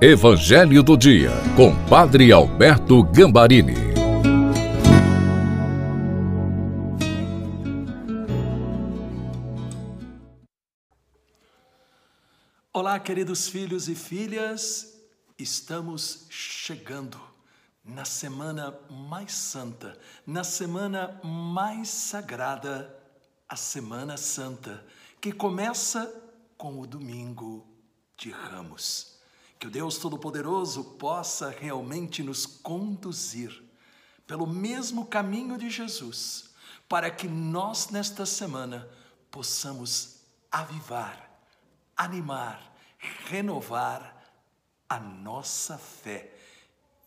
Evangelho do Dia, com Padre Alberto Gambarini. Olá, queridos filhos e filhas, estamos chegando na semana mais santa, na semana mais sagrada, a Semana Santa, que começa com o domingo de Ramos. Que o Deus Todo-Poderoso possa realmente nos conduzir pelo mesmo caminho de Jesus, para que nós, nesta semana, possamos avivar, animar, renovar a nossa fé.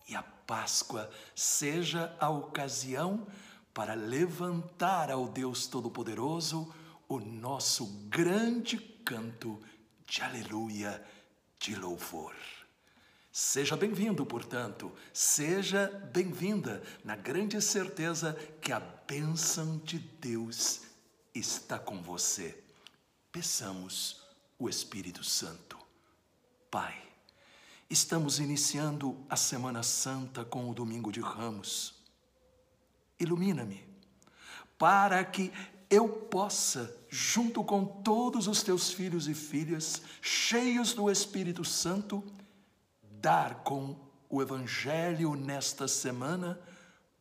E a Páscoa seja a ocasião para levantar ao Deus Todo-Poderoso o nosso grande canto de aleluia de louvor. Seja bem-vindo, portanto, seja bem-vinda na grande certeza que a bênção de Deus está com você. Peçamos o Espírito Santo. Pai, estamos iniciando a Semana Santa com o Domingo de Ramos. Ilumina-me, para que eu possa, junto com todos os teus filhos e filhas, cheios do Espírito Santo, dar com o Evangelho nesta semana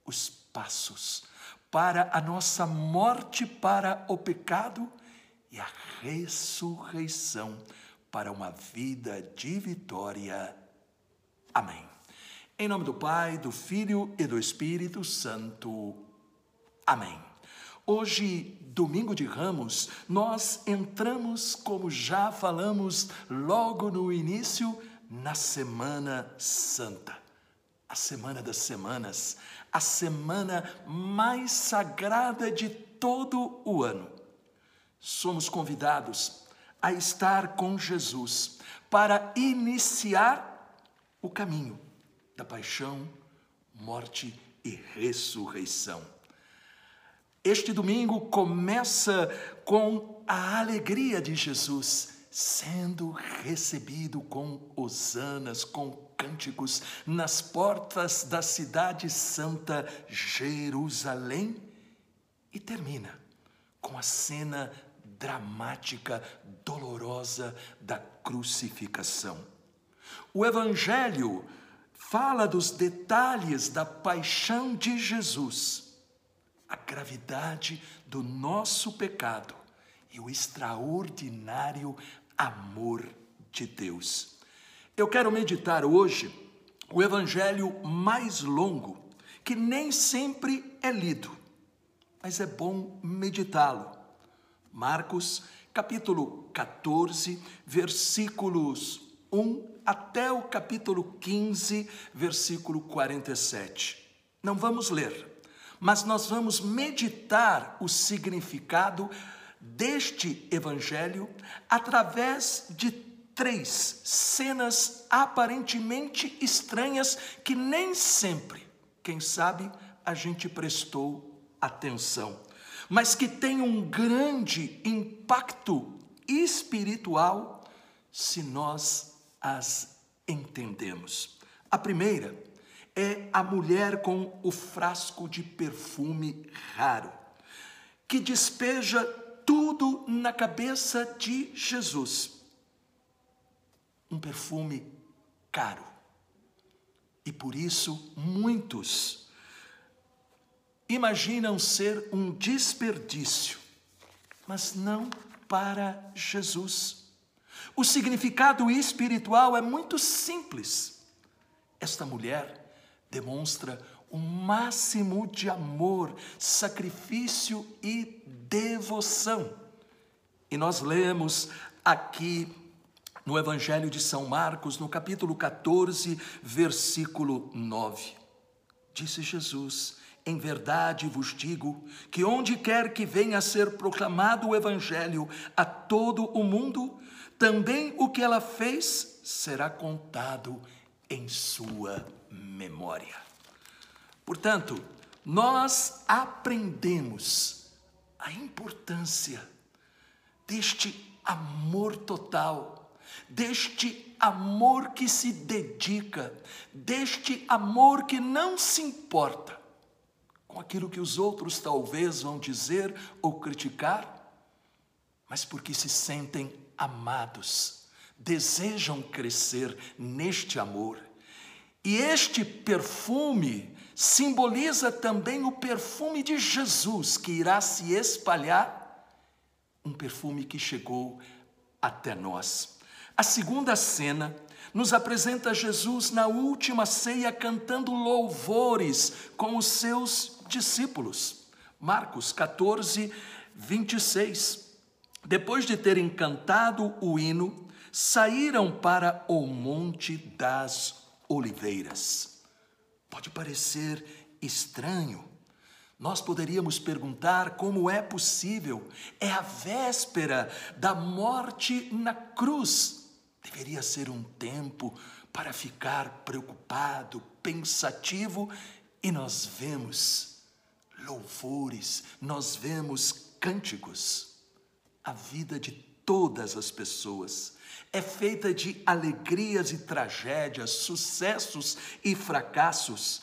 os passos para a nossa morte para o pecado e a ressurreição para uma vida de vitória. Amém. Em nome do Pai, do Filho e do Espírito Santo. Amém. Hoje, domingo de Ramos, nós entramos, como já falamos logo no início, na Semana Santa. A Semana das Semanas, a semana mais sagrada de todo o ano. Somos convidados a estar com Jesus para iniciar o caminho da paixão, morte e ressurreição. Este domingo começa com a alegria de Jesus sendo recebido com hosanas, com cânticos nas portas da cidade santa Jerusalém e termina com a cena dramática, dolorosa da crucificação. O Evangelho fala dos detalhes da paixão de Jesus a gravidade do nosso pecado e o extraordinário amor de Deus. Eu quero meditar hoje o evangelho mais longo, que nem sempre é lido, mas é bom meditá-lo. Marcos, capítulo 14, versículos 1 até o capítulo 15, versículo 47. Não vamos ler, mas nós vamos meditar o significado deste evangelho através de três cenas aparentemente estranhas que nem sempre, quem sabe, a gente prestou atenção, mas que tem um grande impacto espiritual se nós as entendemos. A primeira é a mulher com o frasco de perfume raro, que despeja tudo na cabeça de Jesus. Um perfume caro. E por isso muitos imaginam ser um desperdício, mas não para Jesus. O significado espiritual é muito simples. Esta mulher demonstra o máximo de amor, sacrifício e devoção. E nós lemos aqui no Evangelho de São Marcos, no capítulo 14, versículo 9. Disse Jesus: Em verdade vos digo que onde quer que venha a ser proclamado o Evangelho a todo o mundo, também o que ela fez será contado em sua memória. Portanto, nós aprendemos a importância deste amor total, deste amor que se dedica, deste amor que não se importa com aquilo que os outros talvez vão dizer ou criticar, mas porque se sentem amados, desejam crescer neste amor. E este perfume simboliza também o perfume de Jesus que irá se espalhar, um perfume que chegou até nós. A segunda cena nos apresenta Jesus na última ceia cantando louvores com os seus discípulos. Marcos 14, 26. Depois de terem cantado o hino, saíram para o Monte das Oliveiras. Pode parecer estranho. Nós poderíamos perguntar como é possível. É a véspera da morte na cruz Deveria ser um tempo para ficar preocupado, pensativo, e nós vemos louvores, nós vemos cânticos. A vida de todas as pessoas é feita de alegrias e tragédias, sucessos e fracassos,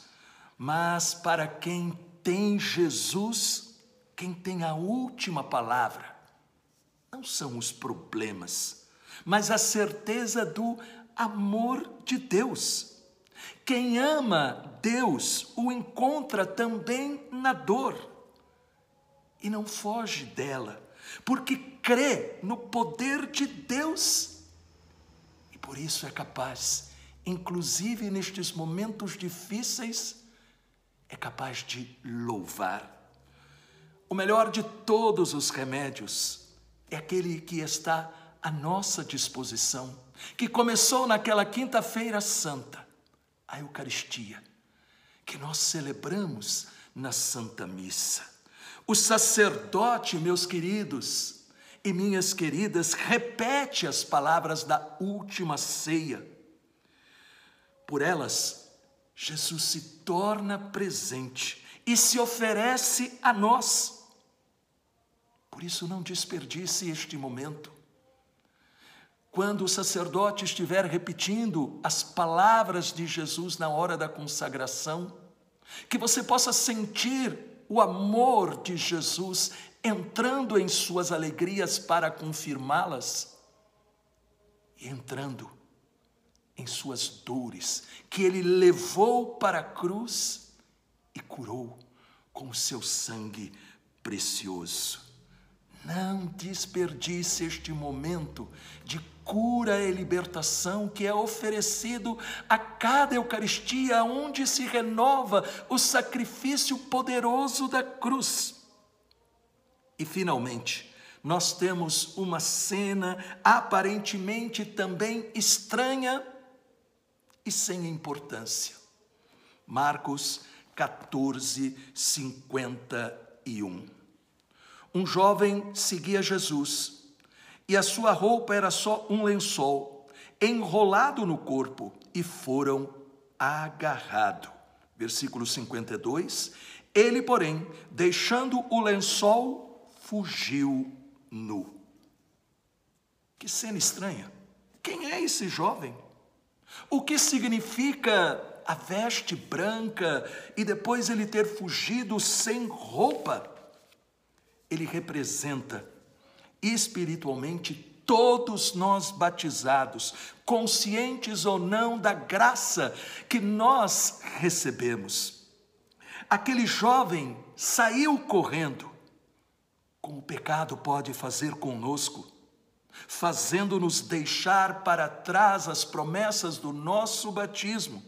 mas para quem tem Jesus, quem tem a última palavra, não são os problemas mas a certeza do amor de Deus. Quem ama Deus o encontra também na dor e não foge dela, porque crê no poder de Deus e por isso é capaz, inclusive nestes momentos difíceis, é capaz de louvar. O melhor de todos os remédios é aquele que está à nossa disposição, que começou naquela quinta-feira santa, a Eucaristia, que nós celebramos na Santa Missa. O sacerdote, meus queridos e minhas queridas, repete as palavras da última ceia. Por elas, Jesus se torna presente e se oferece a nós. Por isso, não desperdice este momento quando o sacerdote estiver repetindo as palavras de Jesus na hora da consagração, que você possa sentir o amor de Jesus entrando em suas alegrias para confirmá-las e entrando em suas dores que ele levou para a cruz e curou com o seu sangue precioso. Não desperdice este momento de cura e libertação que é oferecido a cada Eucaristia, onde se renova o sacrifício poderoso da cruz. E finalmente, nós temos uma cena aparentemente também estranha e sem importância. Marcos 14, 51. Um jovem seguia Jesus e a sua roupa era só um lençol enrolado no corpo, e foram agarrado. Versículo 52. Ele, porém, deixando o lençol, fugiu nu. Que cena estranha. Quem é esse jovem? O que significa a veste branca e depois ele ter fugido sem roupa? Ele representa espiritualmente todos nós batizados, conscientes ou não da graça que nós recebemos. Aquele jovem saiu correndo, como o pecado pode fazer conosco, fazendo-nos deixar para trás as promessas do nosso batismo.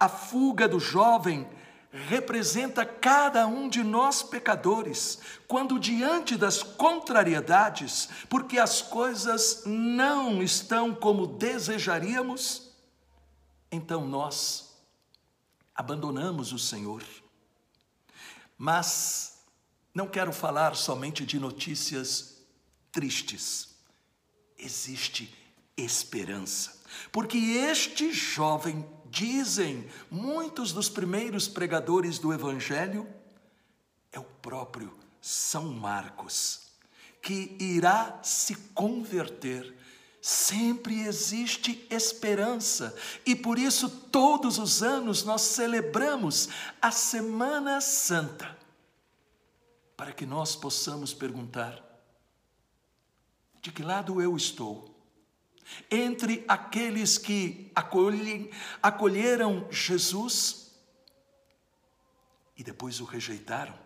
A fuga do jovem representa cada um de nós pecadores, quando diante das contrariedades, porque as coisas não estão como desejaríamos, então nós abandonamos o Senhor. Mas não quero falar somente de notícias tristes. Existe esperança, porque este jovem dizem muitos dos primeiros pregadores do Evangelho, é o próprio São Marcos, que irá se converter. Sempre existe esperança. E por isso todos os anos nós celebramos a Semana Santa, para que nós possamos perguntar: de que lado eu estou? Entre aqueles que acolhem, acolheram Jesus e depois o rejeitaram,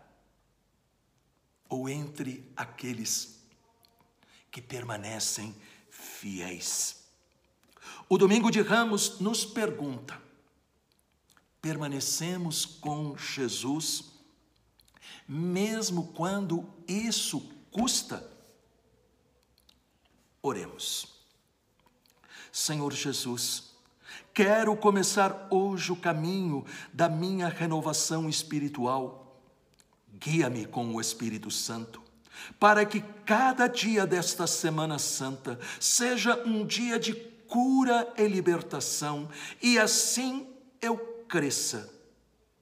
ou entre aqueles que permanecem fiéis. O domingo de Ramos nos pergunta: permanecemos com Jesus, mesmo quando isso custa? Oremos. Senhor Jesus, quero começar hoje o caminho da minha renovação espiritual. Guia-me com o Espírito Santo para que cada dia desta Semana Santa seja um dia de cura e libertação, e assim eu cresça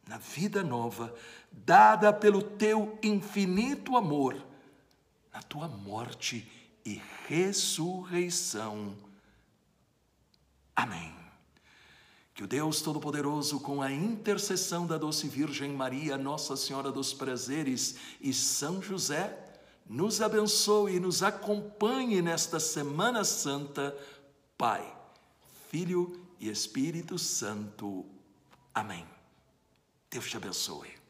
na vida nova, dada pelo teu infinito amor, na tua morte e ressurreição. Amém. Que o Deus Todo-Poderoso, com a intercessão da doce Virgem Maria, Nossa Senhora dos Prazeres e São José, nos abençoe e nos acompanhe nesta Semana Santa, Pai, Filho e Espírito Santo. Amém. Deus te abençoe.